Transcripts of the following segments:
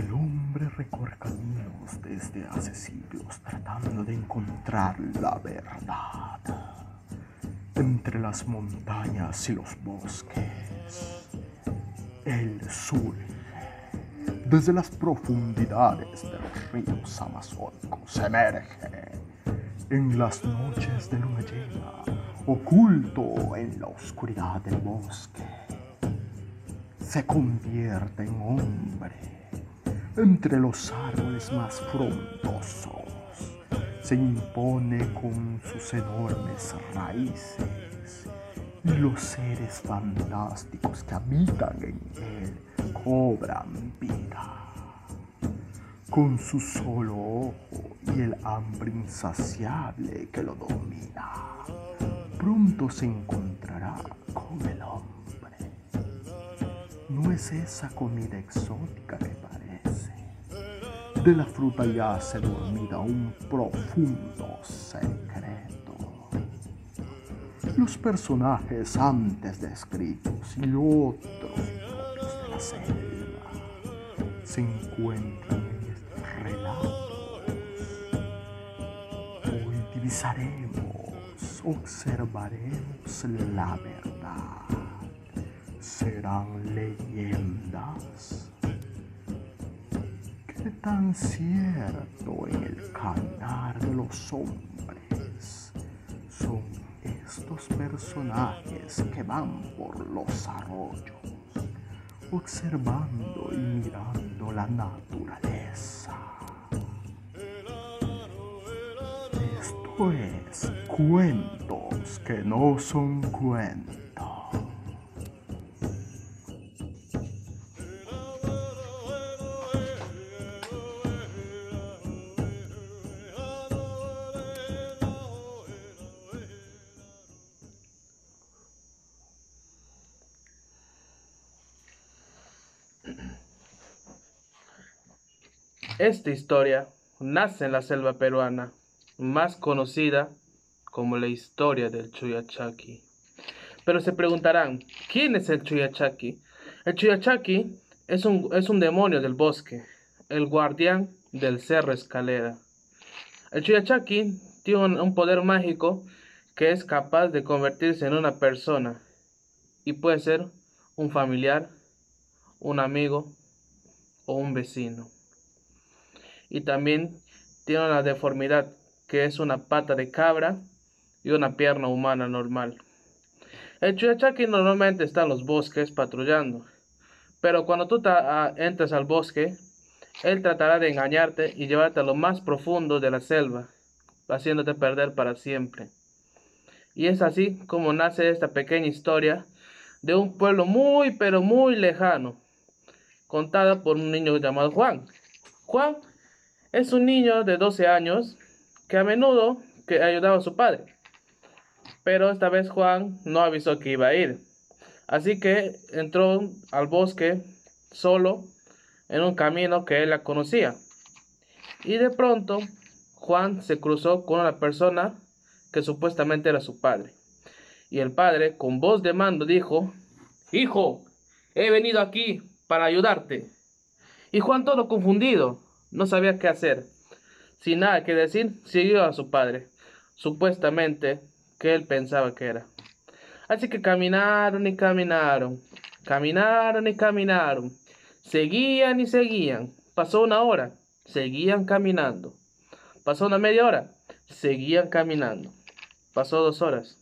El hombre recorre caminos desde hace siglos tratando de encontrar la verdad. Entre las montañas y los bosques, el sur, desde las profundidades de los ríos amazónicos, emerge en las noches de luna llena, oculto en la oscuridad del bosque. Se convierte en hombre entre los árboles más frondosos. Se impone con sus enormes raíces y los seres fantásticos que habitan en él cobran vida. Con su solo ojo y el hambre insaciable que lo domina, pronto se encontrará con el hombre. No es esa comida exótica que de la fruta yace dormida un profundo secreto. Los personajes antes descritos y otros de la selva se encuentran en estos relatos. Hoy divisaremos, observaremos la verdad. Serán leyendas tan cierto en el caminar de los hombres son estos personajes que van por los arroyos, observando y mirando la naturaleza. Esto es cuentos que no son cuentos. Esta historia nace en la selva peruana, más conocida como la historia del Chuyachaki. Pero se preguntarán, ¿quién es el Chuyachaki? El Chuyachaki es un, es un demonio del bosque, el guardián del cerro escalera. El Chuyachaki tiene un poder mágico que es capaz de convertirse en una persona y puede ser un familiar, un amigo o un vecino y también tiene una deformidad que es una pata de cabra y una pierna humana normal. El Chuyachaki normalmente está en los bosques patrullando, pero cuando tú ah, entras al bosque, él tratará de engañarte y llevarte a lo más profundo de la selva, haciéndote perder para siempre. Y es así como nace esta pequeña historia de un pueblo muy pero muy lejano, contada por un niño llamado Juan. Juan es un niño de 12 años que a menudo que ayudaba a su padre. Pero esta vez Juan no avisó que iba a ir. Así que entró al bosque solo en un camino que él la conocía. Y de pronto Juan se cruzó con una persona que supuestamente era su padre. Y el padre, con voz de mando, dijo, Hijo, he venido aquí para ayudarte. Y Juan todo confundido, no sabía qué hacer. Sin nada que decir, siguió a su padre, supuestamente que él pensaba que era. Así que caminaron y caminaron, caminaron y caminaron, seguían y seguían. Pasó una hora, seguían caminando. Pasó una media hora, seguían caminando. Pasó dos horas,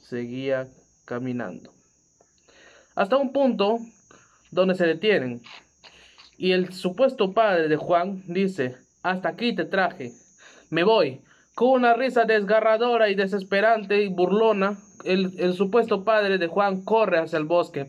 seguían caminando. Hasta un punto donde se detienen y el supuesto padre de Juan dice, hasta aquí te traje, me voy. Con una risa desgarradora y desesperante y burlona, el, supuesto padre de Juan corre hacia el bosque.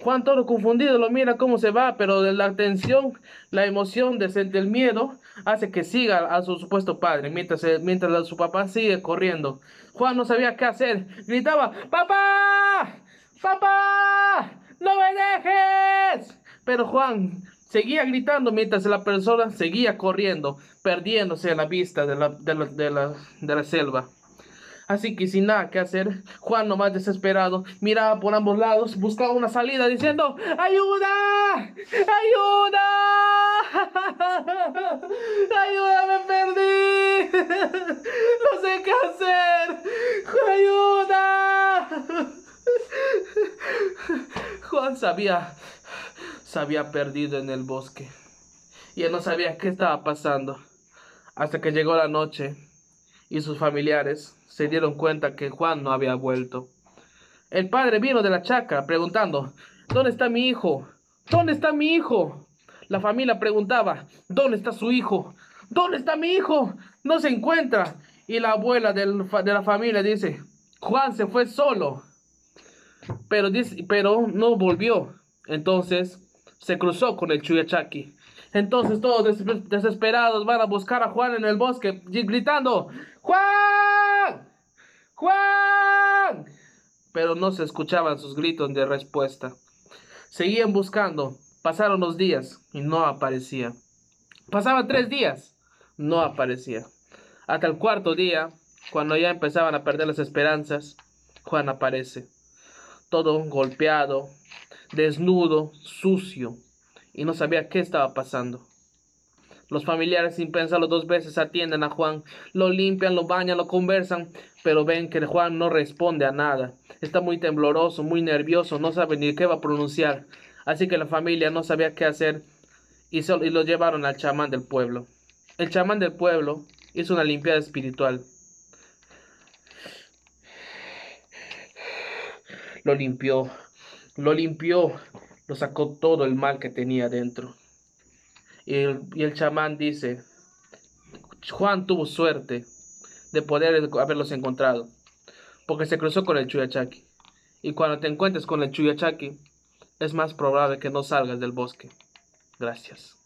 Juan todo confundido lo mira cómo se va, pero de la tensión, la emoción del miedo hace que siga a su supuesto padre, mientras, mientras su papá sigue corriendo. Juan no sabía qué hacer, gritaba, ¡Papá! ¡Papá! ¡No me dejes! Pero Juan Seguía gritando mientras la persona seguía corriendo, perdiéndose a la vista de la, de la, de la, de la selva. Así que sin nada que hacer, Juan, nomás desesperado, miraba por ambos lados, buscaba una salida diciendo, ¡Ayuda! ¡Ayuda! ¡Ayuda! ¡Me perdí! ¡No sé qué hacer! ¡Ayuda! Juan sabía se había perdido en el bosque. Y él no sabía qué estaba pasando. Hasta que llegó la noche y sus familiares se dieron cuenta que Juan no había vuelto. El padre vino de la chacra preguntando, ¿dónde está mi hijo? ¿Dónde está mi hijo? La familia preguntaba, ¿dónde está su hijo? ¿Dónde está mi hijo? No se encuentra. Y la abuela de la familia dice, Juan se fue solo, pero, dice, pero no volvió. Entonces se cruzó con el Chuyachaki. Entonces todos desesperados van a buscar a Juan en el bosque, gritando, ¡Juan! ¡Juan! Pero no se escuchaban sus gritos de respuesta. Seguían buscando. Pasaron los días y no aparecía. Pasaban tres días. No aparecía. Hasta el cuarto día, cuando ya empezaban a perder las esperanzas, Juan aparece. Todo golpeado, desnudo, sucio, y no sabía qué estaba pasando. Los familiares, sin pensarlo dos veces, atienden a Juan, lo limpian, lo bañan, lo conversan, pero ven que Juan no responde a nada. Está muy tembloroso, muy nervioso, no sabe ni qué va a pronunciar. Así que la familia no sabía qué hacer y, lo llevaron al chamán del pueblo. El chamán del pueblo hizo una limpieza espiritual. Lo limpió, lo limpió, lo sacó todo el mal que tenía dentro. Y el, chamán dice, Juan tuvo suerte de poder haberlos encontrado, porque se cruzó con el Chuyachaki. Y cuando te encuentres con el Chuyachaki, es más probable que no salgas del bosque. Gracias.